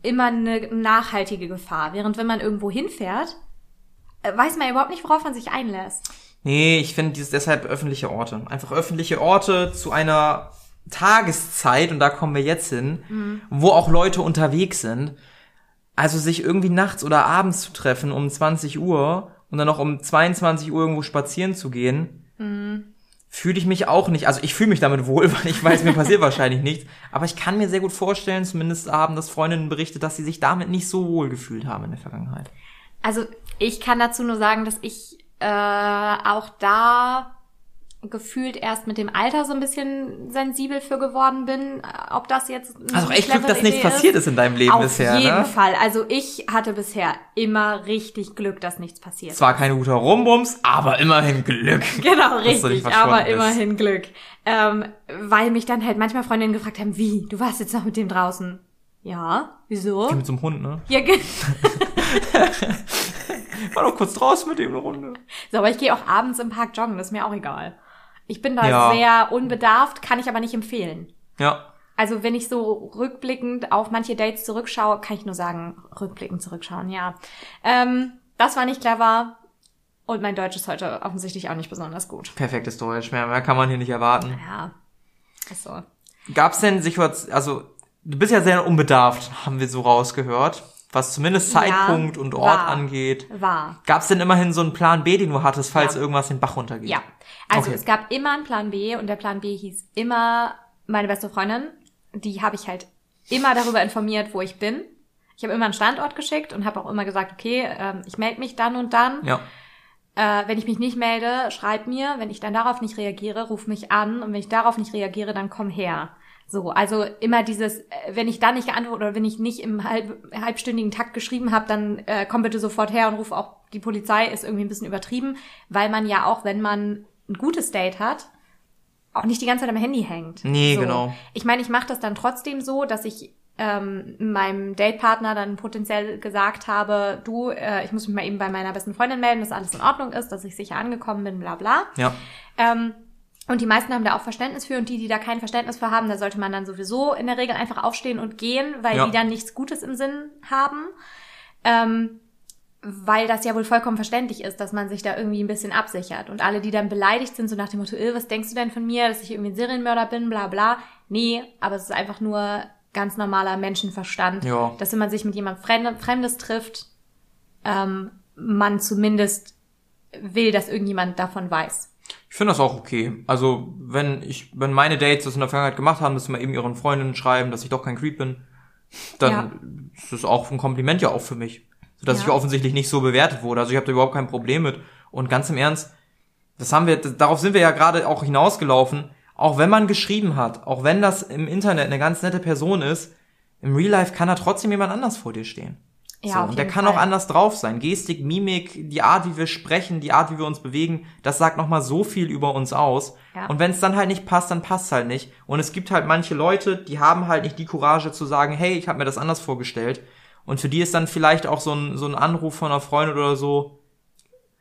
immer eine nachhaltige Gefahr. Während wenn man irgendwo hinfährt, äh, weiß man ja überhaupt nicht, worauf man sich einlässt. Nee, ich finde dieses deshalb öffentliche Orte. Einfach öffentliche Orte zu einer Tageszeit, und da kommen wir jetzt hin, wo auch Leute unterwegs sind. Also sich irgendwie nachts oder abends zu treffen um 20 Uhr und dann noch um 22 Uhr irgendwo spazieren zu gehen, fühle ich mich auch nicht. Also ich fühle mich damit wohl, weil ich weiß, mir passiert wahrscheinlich nichts. Aber ich kann mir sehr gut vorstellen, zumindest haben das Freundinnen berichtet, dass sie sich damit nicht so wohl gefühlt haben in der Vergangenheit. Also ich kann dazu nur sagen, dass ich äh, auch da gefühlt erst mit dem Alter so ein bisschen sensibel für geworden bin, äh, ob das jetzt Also echt Glück, dass nichts passiert ist in deinem Leben Auf bisher, jeden ne? Fall. Also ich hatte bisher immer richtig Glück, dass nichts passiert. Zwar keine guter Rumbums, aber immerhin Glück. Genau, richtig, aber bist. immerhin Glück. Ähm, weil mich dann halt manchmal Freundinnen gefragt haben, wie, du warst jetzt noch mit dem draußen? Ja, wieso? Mit so einem Hund, ne? Ja, ge- War doch kurz draußen mit ihm eine Runde. so, aber ich gehe auch abends im Park joggen, das ist mir auch egal. Ich bin da Ja. sehr unbedarft, kann ich aber nicht empfehlen. Ja. Also wenn ich so rückblickend auf manche Dates zurückschaue, kann ich nur sagen, rückblickend zurückschauen, ja. Ähm, das war nicht clever und mein Deutsch ist heute offensichtlich auch nicht besonders gut. Perfektes Deutsch, mehr, mehr kann man hier nicht erwarten. Ja, ist so. Gab's denn Situationen, also du bist ja sehr unbedarft, haben wir so rausgehört, was zumindest Ja, Zeitpunkt und Ort war. angeht. War. Gab's denn immerhin so einen Plan B, den du hattest, falls Ja. irgendwas den Bach runtergeht? Ja. Also Okay. es gab immer einen Plan B und der Plan B hieß immer meine beste Freundin. Die habe ich halt immer darüber informiert, wo ich bin. Ich habe immer einen Standort geschickt und habe auch immer gesagt, okay, ähm, ich melde mich dann und dann. Ja. Äh, wenn ich mich nicht melde, schreib mir. Wenn ich dann darauf nicht reagiere, ruf mich an. Und wenn ich darauf nicht reagiere, dann komm her. So, also immer dieses, äh, wenn ich da nicht geantwortet oder wenn ich nicht im halb, halbstündigen Takt geschrieben habe, dann äh, komm bitte sofort her und ruf auch die Polizei, ist irgendwie ein bisschen übertrieben, weil man ja auch, wenn man ein gutes Date hat, auch nicht die ganze Zeit am Handy hängt. Nee, so. genau. Ich meine, ich mache das dann trotzdem so, dass ich ähm, meinem Datepartner dann potenziell gesagt habe, du, äh, ich muss mich mal eben bei meiner besten Freundin melden, dass alles in Ordnung ist, dass ich sicher angekommen bin, bla bla. Ja. Ähm, und die meisten haben da auch Verständnis für und die, die da kein Verständnis für haben, da sollte man dann sowieso in der Regel einfach aufstehen und gehen, weil Ja. die dann nichts Gutes im Sinn haben. Ähm, weil das ja wohl vollkommen verständlich ist, dass man sich da irgendwie ein bisschen absichert. Und alle, die dann beleidigt sind, so nach dem Motto, "Äh, was denkst du denn von mir, dass ich irgendwie ein Serienmörder bin, bla bla. Nee, aber es ist einfach nur ganz normaler Menschenverstand, Ja. dass wenn man sich mit jemand Fremd- Fremdes trifft, ähm, man zumindest will, dass irgendjemand davon weiß. Ich finde das auch okay. Also, wenn ich, wenn meine Dates das in der Vergangenheit gemacht haben, dass sie mal eben ihren Freundinnen schreiben, dass ich doch kein Creep bin, dann Ja. ist das auch ein Kompliment ja auch für mich. Sodass Ja. ich offensichtlich nicht so bewertet wurde. Also ich habe da überhaupt kein Problem mit. Und ganz im Ernst, das haben wir, darauf sind wir ja gerade auch hinausgelaufen. Auch wenn man geschrieben hat, auch wenn das im Internet eine ganz nette Person ist, im Real Life kann da trotzdem jemand anders vor dir stehen. Ja, so, und der kann Fall. auch anders drauf sein. Gestik, Mimik, die Art, wie wir sprechen, die Art, wie wir uns bewegen, das sagt nochmal so viel über uns aus. Ja. Und wenn es dann halt nicht passt, dann passt halt nicht. Und es gibt halt manche Leute, die haben halt nicht die Courage zu sagen, hey, ich habe mir das anders vorgestellt. Und für die ist dann vielleicht auch so ein, so ein Anruf von einer Freundin oder so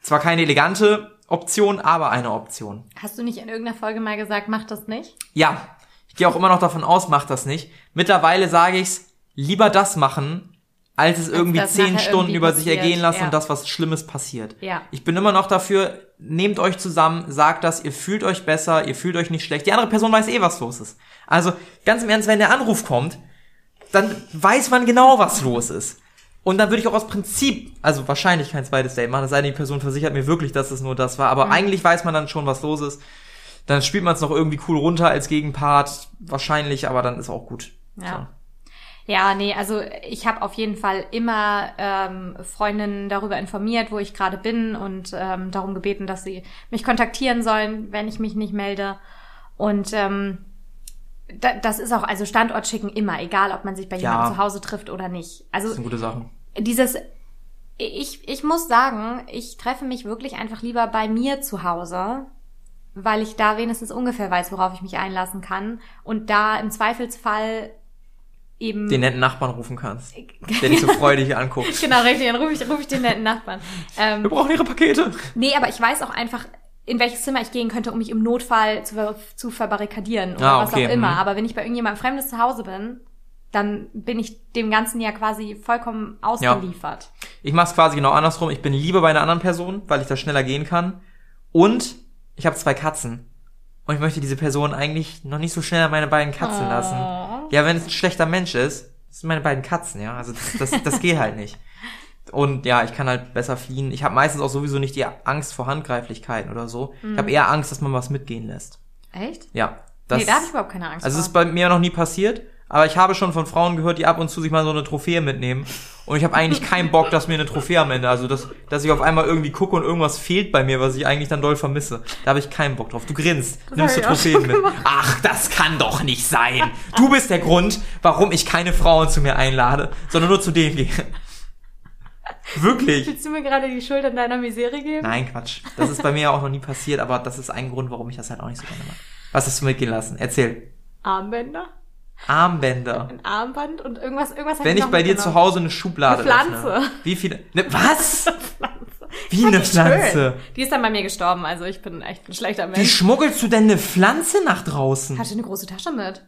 zwar keine elegante Option, aber eine Option. Hast du nicht in irgendeiner Folge mal gesagt, mach das nicht? Ja, ich gehe auch immer noch davon aus, mach das nicht. Mittlerweile sage ich's, lieber das machen, als es irgendwie zehn Stunden irgendwie über sich passiert, ergehen lassen ja. und das was Schlimmes passiert. Ja. Ich bin immer noch dafür, nehmt euch zusammen, sagt das, ihr fühlt euch besser, ihr fühlt euch nicht schlecht. Die andere Person weiß eh, was los ist. Also, ganz im Ernst, wenn der Anruf kommt, dann weiß man genau, was los ist. Und dann würde ich auch aus Prinzip, also wahrscheinlich kein zweites Date machen, es sei denn, die Person versichert mir wirklich, dass es nur das war, Mhm. aber eigentlich weiß man dann schon, was los ist. Dann spielt man es noch irgendwie cool runter als Gegenpart, wahrscheinlich, aber dann ist auch gut. Ja. Ja, nee, also ich habe auf jeden Fall immer ähm, Freundinnen darüber informiert, wo ich gerade bin und ähm, darum gebeten, dass sie mich kontaktieren sollen, wenn ich mich nicht melde. Und ähm, da, das ist auch, also Standort schicken immer, egal ob man sich bei Ja. jemandem zu Hause trifft oder nicht. Also Das sind gute Sachen. dieses, ich, ich muss sagen, ich treffe mich wirklich einfach lieber bei mir zu Hause, weil ich da wenigstens ungefähr weiß, worauf ich mich einlassen kann und da im Zweifelsfall eben Den netten Nachbarn rufen kannst, der dich so freudig anguckt. genau richtig, dann rufe ich, ruf ich den netten Nachbarn. Ähm, Wir brauchen ihre Pakete. nee, aber ich weiß auch einfach, in welches Zimmer ich gehen könnte, um mich im Notfall zu, ver zu verbarrikadieren oder Ah, was okay, auch immer. mhm. Aber wenn ich bei irgendjemandem Fremdes zu Hause bin, dann bin ich dem Ganzen ja quasi vollkommen ausgeliefert. Ich mache es quasi genau andersrum. Ich bin lieber bei einer anderen Person, weil ich da schneller gehen kann. Und ich habe zwei Katzen. Und ich möchte diese Person eigentlich noch nicht so schnell an meine beiden Katzen Oh. lassen. Ja, wenn es ein schlechter Mensch ist, das sind meine beiden Katzen, ja. Also das, das, das geht halt nicht. Und ja, ich kann halt besser fliehen. Ich habe meistens auch sowieso nicht die Angst vor Handgreiflichkeiten oder so. Ich Mhm. habe eher Angst, dass man was mitgehen lässt. Echt? Ja. Das, nee, da habe ich überhaupt keine Angst also es ist bei mir noch nie passiert, aber ich habe schon von Frauen gehört, die ab und zu sich mal so eine Trophäe mitnehmen. Und ich habe eigentlich keinen Bock, dass mir eine Trophäe am Ende, also dass, dass ich auf einmal irgendwie gucke und irgendwas fehlt bei mir, was ich eigentlich dann doll vermisse. Da habe ich keinen Bock drauf. Du grinst, nimmst du Trophäen mit. Ach, das kann doch nicht sein. Du bist der Grund, warum ich keine Frauen zu mir einlade, sondern nur zu denen gehe. Wirklich. Willst du mir gerade die Schuld an deiner Misere geben? Nein, Quatsch. Das ist bei mir ja auch noch nie passiert, aber das ist ein Grund, warum ich das halt auch nicht so gerne mag. Was hast du mitgehen lassen? Erzähl. Armbänder? Armbänder. Ein Armband und irgendwas, irgendwas Wenn ich noch bei dir zu mitgenommen. Hause eine Schublade Eine Pflanze. öffne, wie viele? Ne, was? Pflanze. Wie Ich eine Pflanze? Schön. Die ist dann bei mir gestorben, also ich bin echt ein schlechter Wie Mensch. schmuggelst du denn eine Pflanze nach draußen? Hatte eine große Tasche mit.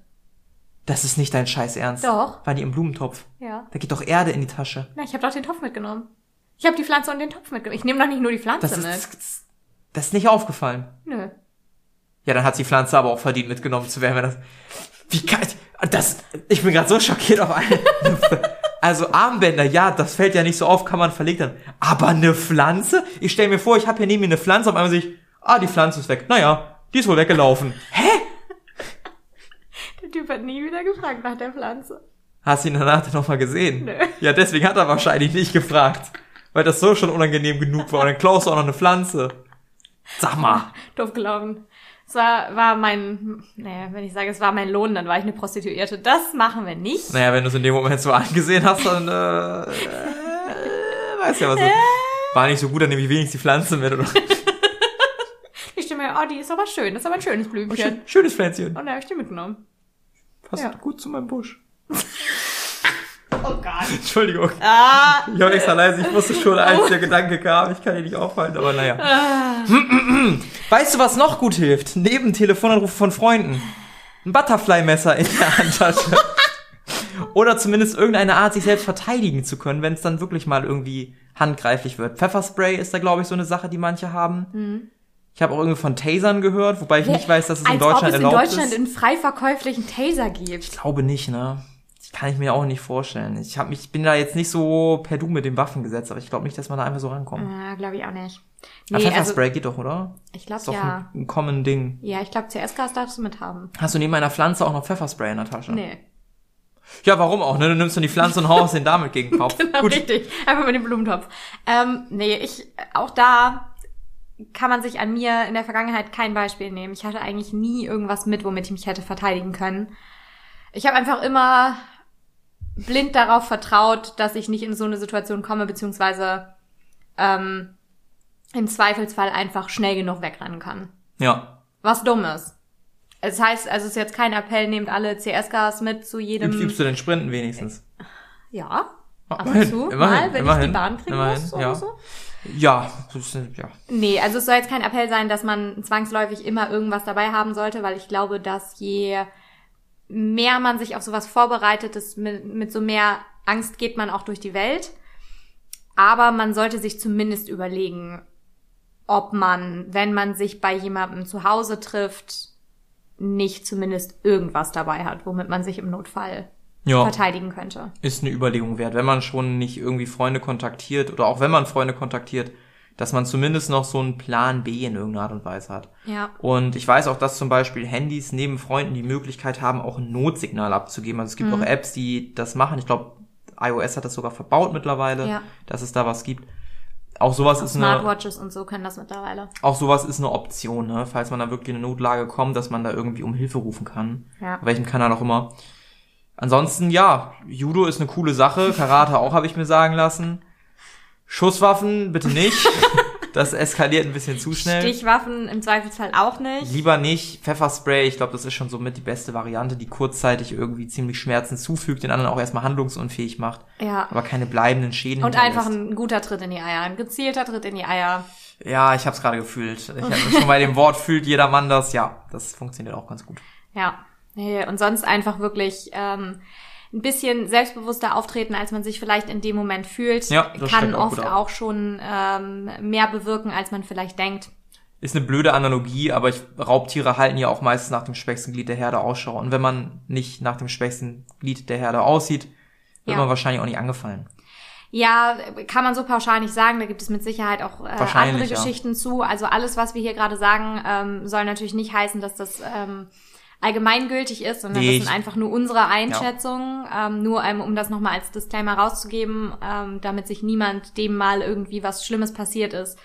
Das ist nicht dein Scheiß Ernst. Doch. War die im Blumentopf? Ja. Da geht doch Erde in die Tasche. Na, ich habe doch den Topf mitgenommen. Ich habe die Pflanze und den Topf mitgenommen. Ich nehme doch nicht nur die Pflanze Das mit. ist, das ist nicht aufgefallen. Nö. Ja, dann hat die Pflanze aber auch verdient, mitgenommen zu werden, wenn das. Wie kann das? Ich bin gerade so schockiert auf eine. Also Armbänder, ja, das fällt ja nicht so auf, kann man verlegt dann. Aber eine Pflanze? Ich stell mir vor, ich habe hier neben mir eine Pflanze, auf einmal sehe ich, ah, die Pflanze ist weg. Naja, die ist wohl weggelaufen. Hä? Der Typ hat nie wieder gefragt nach der Pflanze. Hast du ihn danach noch mal gesehen? Nö. Ja, deswegen hat er wahrscheinlich nicht gefragt. Weil das so schon unangenehm genug war. Und dann klaust du auch noch eine Pflanze. Sag mal. Doof gelaufen. Es war, war mein, naja, wenn ich sage, es war mein Lohn, dann war ich eine Prostituierte. Das machen wir nicht. Naja, wenn du es in dem Moment so angesehen hast, dann äh, äh, weißt ja was. du- War nicht so gut, dann nehme ich wenigstens die Pflanze mit. Oder? Ich stimme mir, oh, die ist aber schön. Das ist aber ein schönes Blümchen. Schön, schönes Pflänzchen. Und dann habe ich die mitgenommen. Passt Ja. gut zu meinem Busch. Oh Gott. Entschuldigung. Ah, Ich war extra leise, ich wusste schon, als der Gedanke kam, ich kann ihn nicht aufhalten, aber naja. Weißt du, was noch gut hilft? Neben Telefonanrufe von Freunden. Ein Butterfly-Messer in der Handtasche. Oder zumindest irgendeine Art, sich selbst verteidigen zu können, wenn es dann wirklich mal irgendwie handgreiflich wird. Pfefferspray ist da, glaube ich, so eine Sache, die manche haben. Ich habe auch irgendwie von Tasern gehört, wobei ich nicht weiß, dass es in als Deutschland ob es in erlaubt Deutschland ist. einen frei verkäuflichen Taser gibt. Ich glaube nicht, ne? Kann ich mir auch nicht vorstellen. Ich hab mich, ich bin da jetzt nicht so per Du mit den Waffen gesetzt, aber ich glaube nicht, dass man da einfach so rankommt. Ah, glaube ich auch nicht. Aber Nee, also, Pfefferspray geht doch, oder? ich glaube Ist doch ja. ein, ein common Ding. Ja, ich glaube, CS-Gas darfst du mithaben. Hast du neben einer Pflanze auch noch Pfefferspray in der Tasche? Nee. Ja, warum auch, ne? Du nimmst dann die Pflanze und haust den damit gegen den Kopf. Genau, Gut. richtig. Einfach mit dem Blumentopf. Ähm, nee, ich, auch da kann man sich an mir in der Vergangenheit kein Beispiel nehmen. Ich hatte eigentlich nie irgendwas mit, womit ich mich hätte verteidigen können. Ich habe einfach immer blind darauf vertraut, dass ich nicht in so eine Situation komme, beziehungsweise ähm, im Zweifelsfall einfach schnell genug wegrennen kann. Ja. Was dumm ist. Es heißt, also es ist jetzt kein Appell, nehmt alle CS-Gas mit zu jedem. Übst, übst du den Sprinten wenigstens? Ja. Ab und Immerhin, zu, immerhin, mal, wenn ich immerhin, die Bahn kriegen immerhin, muss ja. oder so. Ja. das ist, ja. Nee, also es soll jetzt kein Appell sein, dass man zwangsläufig immer irgendwas dabei haben sollte, weil ich glaube, dass je mehr man sich auf sowas vorbereitet, ist mit, mit so mehr Angst geht man auch durch die Welt. Aber man sollte sich zumindest überlegen, ob man, wenn man sich bei jemandem zu Hause trifft, nicht zumindest irgendwas dabei hat, womit man sich im Notfall Ja. verteidigen könnte. ist eine Überlegung wert, wenn man schon nicht irgendwie Freunde kontaktiert oder auch wenn man Freunde kontaktiert, dass man zumindest noch so einen Plan B in irgendeiner Art und Weise hat. Ja. Und ich weiß auch, dass zum Beispiel Handys neben Freunden die Möglichkeit haben, auch ein Notsignal abzugeben. Also es gibt Mhm. auch Apps, die das machen. Ich glaube, iOS hat das sogar verbaut mittlerweile, Ja. dass es da was gibt. Auch sowas ist eine, Smartwatches und so können das mittlerweile. auch sowas ist eine Option, ne? falls man da wirklich in eine Notlage kommt, dass man da irgendwie um Hilfe rufen kann. Ja. Welchem Kanal auch immer. Ansonsten, ja, Judo ist eine coole Sache, Karate auch, habe ich mir sagen lassen. Schusswaffen bitte nicht. das eskaliert ein bisschen zu schnell. Stichwaffen im Zweifelsfall auch nicht. Lieber nicht. Pfefferspray, ich glaube, das ist schon somit die beste Variante, die kurzzeitig irgendwie ziemlich Schmerzen zufügt, den anderen auch erstmal handlungsunfähig macht, Ja. aber keine bleibenden Schäden Und einfach ein guter Tritt in die Eier, ein gezielter Tritt in die Eier. Ja, ich habe es gerade gefühlt. Ich habe schon bei dem Wort fühlt jeder Mann das. Ja, das funktioniert auch ganz gut. Ja. Nee, und sonst einfach wirklich ähm, ein bisschen selbstbewusster auftreten, als man sich vielleicht in dem Moment fühlt. Ja, Kann auch oft auch schon ähm, mehr bewirken, als man vielleicht denkt. Ist eine blöde Analogie, aber ich, Raubtiere halten ja auch meistens nach dem schwächsten Glied der Herde Ausschau. Und wenn man nicht nach dem schwächsten Glied der Herde aussieht, wird Ja. man wahrscheinlich auch nicht angefallen. Ja, kann man so pauschal nicht sagen. Da gibt es mit Sicherheit auch äh, andere ja. Geschichten zu. Also alles, was wir hier gerade sagen, ähm, soll natürlich nicht heißen, dass das ähm, allgemeingültig ist, sondern Nee, das sind einfach nur unsere Einschätzungen. Ähm, nur ähm, um das nochmal als Disclaimer rauszugeben, ähm, damit sich niemand dem mal irgendwie was Schlimmes passiert ist,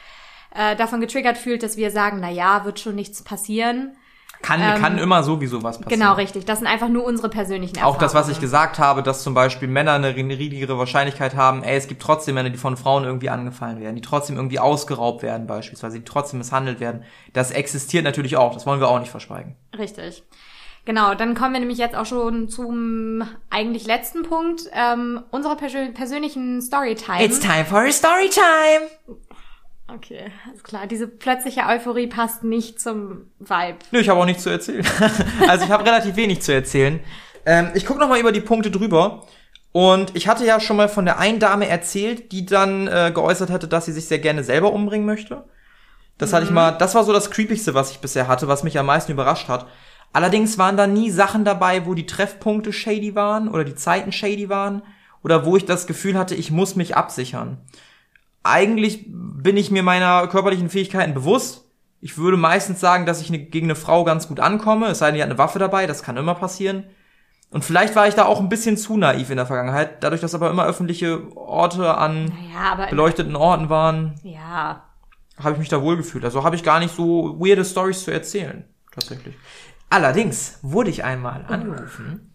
äh, davon getriggert fühlt, dass wir sagen, na ja, wird schon nichts passieren. Kann, Ähm, kann immer sowieso was passieren. Genau, richtig. Das sind einfach nur unsere persönlichen Erfahrungen. Auch das, was ich gesagt habe, dass zum Beispiel Männer eine riesigere Wahrscheinlichkeit haben, ey, es gibt trotzdem Männer, die von Frauen irgendwie angefallen werden, die trotzdem irgendwie ausgeraubt werden beispielsweise, die trotzdem misshandelt werden. Das existiert natürlich auch, das wollen wir auch nicht verschweigen. Richtig. Genau, dann kommen wir nämlich jetzt auch schon zum eigentlich letzten Punkt ähm, unserer persö persönlichen Storytime. time for a story time! Okay, alles klar. Diese plötzliche Euphorie passt nicht zum Vibe. Nö, ich habe auch nichts zu erzählen. also ich habe relativ wenig zu erzählen. Ähm, ich gucke nochmal über die Punkte drüber. Und ich hatte ja schon mal von der einen Dame erzählt, die dann äh, geäußert hatte, dass sie sich sehr gerne selber umbringen möchte. Das hatte ich mal, das war so das Creepigste, was ich bisher hatte, was mich am meisten überrascht hat. Allerdings waren da nie Sachen dabei, wo die Treffpunkte shady waren oder die Zeiten shady waren oder wo ich das Gefühl hatte, ich muss mich absichern. Eigentlich bin ich mir meiner körperlichen Fähigkeiten bewusst. Ich würde meistens sagen, dass ich ne, gegen eine Frau ganz gut ankomme, es sei denn, die hat eine Waffe dabei, das kann immer passieren. Und vielleicht war ich da auch ein bisschen zu naiv in der Vergangenheit, dadurch, dass aber immer öffentliche Orte an Naja, beleuchteten Orten waren, ja, habe ich mich da wohlgefühlt. Also habe ich gar nicht so weirde Stories zu erzählen, tatsächlich. Allerdings wurde ich einmal angerufen,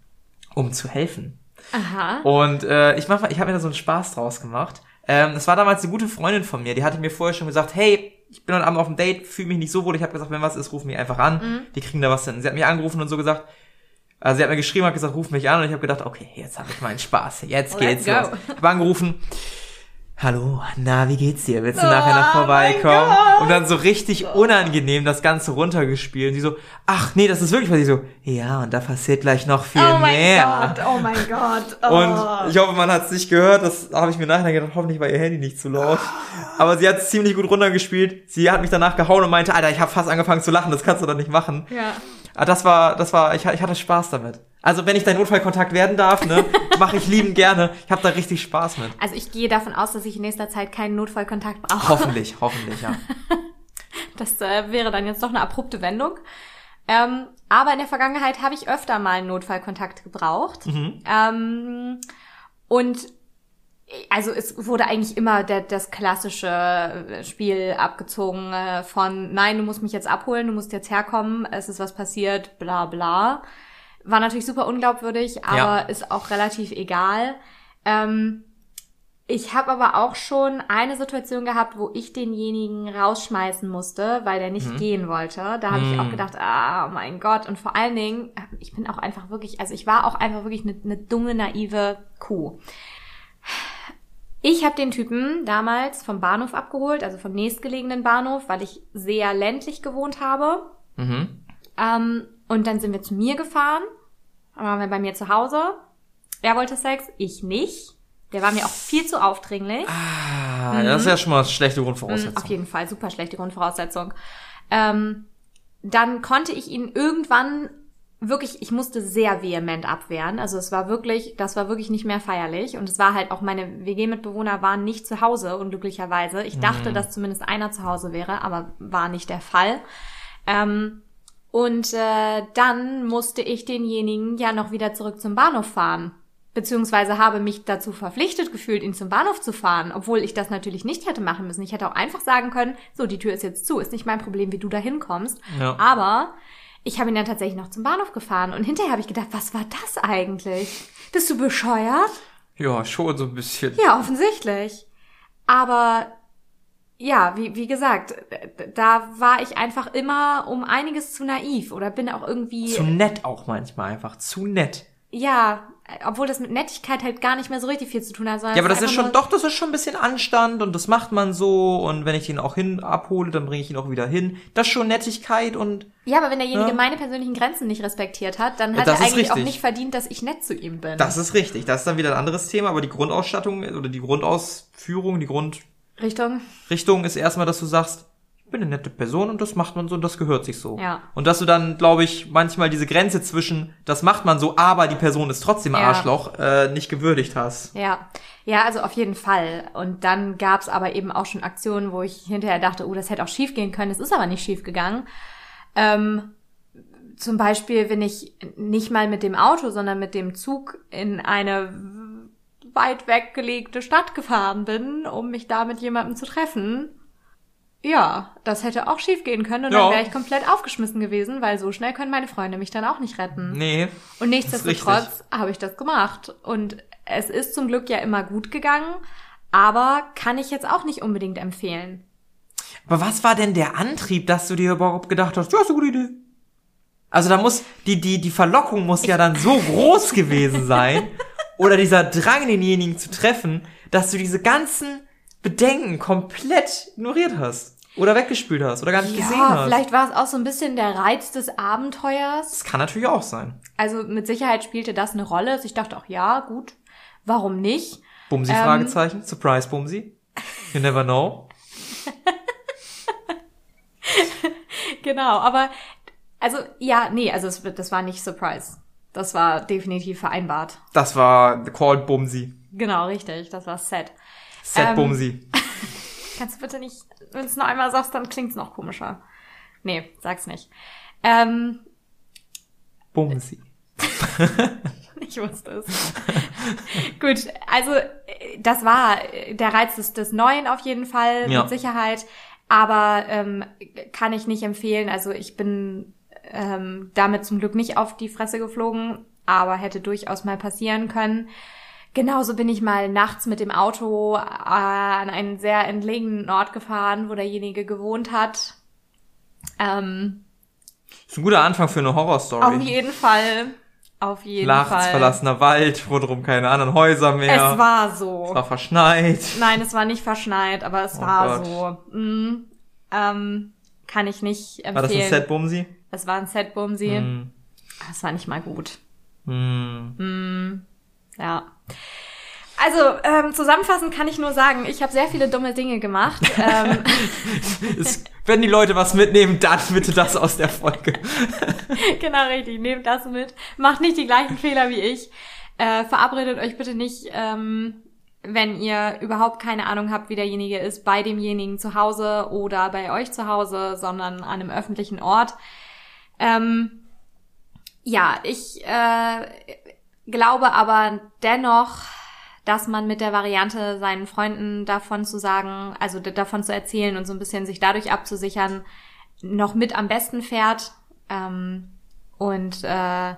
um zu helfen. aha. Und äh, ich mach mal, ich habe mir da so einen Spaß draus gemacht. Ähm, das war damals eine gute Freundin von mir, die hatte mir vorher schon gesagt, hey, ich bin heute Abend auf dem Date, fühle mich nicht so wohl. Ich habe gesagt, wenn was ist, ruf mich einfach an. Wir kriegen da was hin. Sie hat mich angerufen und so gesagt, also sie hat mir geschrieben, hat gesagt, ruf mich an und ich habe gedacht, okay, jetzt habe ich meinen Spaß. Jetzt Let's geht's go. los. Ich habe angerufen. Hallo, na, wie geht's dir? Willst du Oh nachher noch mein vorbeikommen? Gott. Und dann so richtig unangenehm das Ganze runtergespielt. Und sie so, ach nee, das ist wirklich was. Ich so, ja, und da passiert gleich noch viel oh mein mehr. Gott, oh mein Gott. Oh. Und ich hoffe, man hat es nicht gehört. Das habe ich mir nachher gedacht, hoffentlich war ihr Handy nicht zu laut. Aber sie hat es ziemlich gut runtergespielt. Sie hat mich danach gehauen und meinte, Alter, ich habe fast angefangen zu lachen, das kannst du doch nicht machen. ja. Aber das war, das war, ich, ich hatte Spaß damit. Also wenn ich dein Notfallkontakt werden darf, ne, mache ich liebend gerne. Ich habe da richtig Spaß mit. Also ich gehe davon aus, dass ich in nächster Zeit keinen Notfallkontakt brauche. Hoffentlich, hoffentlich, ja. Das äh, wäre dann jetzt doch eine abrupte Wendung. Ähm, aber in der Vergangenheit habe ich öfter mal einen Notfallkontakt gebraucht. Ähm, und also es wurde eigentlich immer der, das klassische Spiel abgezogen äh, von nein, du musst mich jetzt abholen, du musst jetzt herkommen, es ist was passiert, bla bla. War natürlich super unglaubwürdig, aber Ja. ist auch relativ egal. Ähm, ich habe aber auch schon eine Situation gehabt, wo ich denjenigen rausschmeißen musste, weil der nicht gehen wollte. Da habe ich auch gedacht, ah, oh mein Gott. Und vor allen Dingen, äh, ich bin auch einfach wirklich, also ich war auch einfach wirklich eine, eine dumme, naive Kuh. Ich habe den Typen damals vom Bahnhof abgeholt, also vom nächstgelegenen Bahnhof, weil ich sehr ländlich gewohnt habe. Mhm. Ähm, und dann sind wir zu mir gefahren. Dann waren wir bei mir zu Hause. Er wollte Sex, ich nicht. Der war mir auch viel zu aufdringlich. Ah, das ist ja schon mal eine schlechte Mhm, Grundvoraussetzung. Auf jeden Fall, super schlechte Grundvoraussetzung. Ähm, dann konnte ich ihn irgendwann wirklich, ich musste sehr vehement abwehren. Also es war wirklich, das war wirklich nicht mehr feierlich. Und es war halt auch, meine WG-Mitbewohner waren nicht zu Hause, unglücklicherweise. Ich dachte, dass zumindest einer zu Hause wäre, aber war nicht der Fall. Ähm, und äh, dann musste ich denjenigen ja noch wieder zurück zum Bahnhof fahren. Beziehungsweise habe mich dazu verpflichtet gefühlt, ihn zum Bahnhof zu fahren, obwohl ich das natürlich nicht hätte machen müssen. Ich hätte auch einfach sagen können, so, die Tür ist jetzt zu, ist nicht mein Problem, wie du da hinkommst. Ja. Aber ich habe ihn dann tatsächlich noch zum Bahnhof gefahren und hinterher habe ich gedacht, was war das eigentlich? Bist du bescheuert? Ja, schon so ein bisschen. Ja, offensichtlich. Aber ja, wie, wie gesagt, da war ich einfach immer um einiges zu naiv oder bin auch irgendwie, Zu nett auch manchmal einfach. Zu nett. Ja, obwohl das mit Nettigkeit halt gar nicht mehr so richtig viel zu tun hat. Ja, aber das ist schon, doch, das ist schon ein bisschen Anstand und das macht man so und wenn ich ihn auch hin abhole, dann bringe ich ihn auch wieder hin. Das ist schon Nettigkeit und Ja, aber wenn derjenige Ja. meine persönlichen Grenzen nicht respektiert hat, dann hat Das er eigentlich auch richtig. nicht verdient, dass ich nett zu ihm bin. das ist richtig. Das ist dann wieder ein anderes Thema, aber die Grundausstattung oder die Grundausführung, die Grundrichtung Richtung. ist erstmal, dass du sagst, bin eine nette Person und das macht man so und das gehört sich so. Ja. Und dass du dann, glaube ich, manchmal diese Grenze zwischen, das macht man so, aber die Person ist trotzdem Ja. Arschloch, äh, nicht gewürdigt hast. Ja, ja, also auf jeden Fall. Und dann gab's aber eben auch schon Aktionen, wo ich hinterher dachte, oh, das hätte auch schief gehen können. Es ist aber nicht schief gegangen. Ähm, zum Beispiel bin ich nicht mal mit dem Auto, sondern mit dem Zug in eine weit weggelegte Stadt gefahren bin, um mich da mit jemandem zu treffen. Ja, das hätte auch schief gehen können und Ja. dann wäre ich komplett aufgeschmissen gewesen, weil so schnell können meine Freunde mich dann auch nicht retten. Nee. Und nichtsdestotrotz habe ich das gemacht. Und es ist zum Glück ja immer gut gegangen, aber kann ich jetzt auch nicht unbedingt empfehlen. Aber was war denn der Antrieb, dass du dir überhaupt gedacht hast, ja, ist eine gute Idee? Also da muss, die, die, die Verlockung muss ja dann so groß gewesen sein, oder dieser Drang, denjenigen zu treffen, dass du diese ganzen Bedenken komplett ignoriert hast. Oder weggespült hast, oder gar nicht gesehen Ja, hast. vielleicht war es auch so ein bisschen der Reiz des Abenteuers. Das kann natürlich auch sein. Also mit Sicherheit spielte das eine Rolle. Also ich dachte auch, ja, gut, warum nicht? Bumsi, Ähm. Fragezeichen. Surprise, Bumsi. You never know. Genau, aber also ja, nee, also es, das war nicht Surprise. Das war definitiv vereinbart. Das war the called Bumsi. Genau, richtig. Das war Set. Set Ähm. Bumsi. Kannst du bitte nicht, wenn du es noch einmal sagst, dann klingt's noch komischer. Nee, sag's nicht. Ähm, Bumsi. ich wusste es. Gut, also äh, das war äh, der Reiz des, des Neuen auf jeden Fall, Ja. mit Sicherheit. Aber ähm, kann ich nicht empfehlen. Also ich bin ähm, damit zum Glück nicht auf die Fresse geflogen, aber hätte durchaus mal passieren können. Genauso bin ich mal nachts mit dem Auto äh, an einen sehr entlegenen Ort gefahren, wo derjenige gewohnt hat. Ähm, Ist ein guter Anfang für eine Horrorstory. auf jeden Fall. Auf jeden Nachts Fall. verlassener Wald, rundherum keine anderen Häuser mehr. Es war so. Es war verschneit. Nein, es war nicht verschneit, aber es Oh war Gott. so. Mm, ähm, kann ich nicht empfehlen. War das ein Set Bumsi? Es war ein Set-Bumsi. Hm. Es war nicht mal gut. Hm. Ja. Also, ähm, zusammenfassend kann ich nur sagen, ich habe sehr viele dumme Dinge gemacht. ähm, Es, wenn die Leute was mitnehmen, dann bitte das aus der Folge. genau richtig, nehmt das mit. Macht nicht die gleichen Fehler wie ich. Äh, verabredet euch bitte nicht, ähm, wenn ihr überhaupt keine Ahnung habt, wie derjenige ist, bei demjenigen zu Hause oder bei euch zu Hause, sondern an einem öffentlichen Ort. Ähm, ja, ich äh, glaube aber dennoch, dass man mit der Variante seinen Freunden davon zu sagen, also davon zu erzählen und so ein bisschen sich dadurch abzusichern, noch mit am besten fährt ähm, und äh,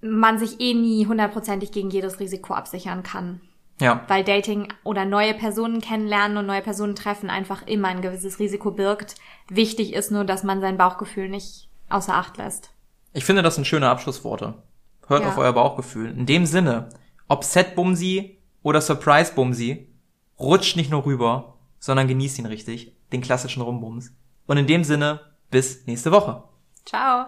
man sich eh nie hundertprozentig gegen jedes Risiko absichern kann. Ja. Weil Dating oder neue Personen kennenlernen und neue Personen treffen einfach immer ein gewisses Risiko birgt. Wichtig ist nur, dass man sein Bauchgefühl nicht außer Acht lässt. Ich finde, das sind schöne Abschlussworte. Hört Ja. auf euer Bauchgefühl. In dem Sinne, ob Set Bumsi oder Surprise Bumsi, rutscht nicht nur rüber, sondern genießt ihn richtig, den klassischen Rumbums. Und in dem Sinne, bis nächste Woche. Ciao!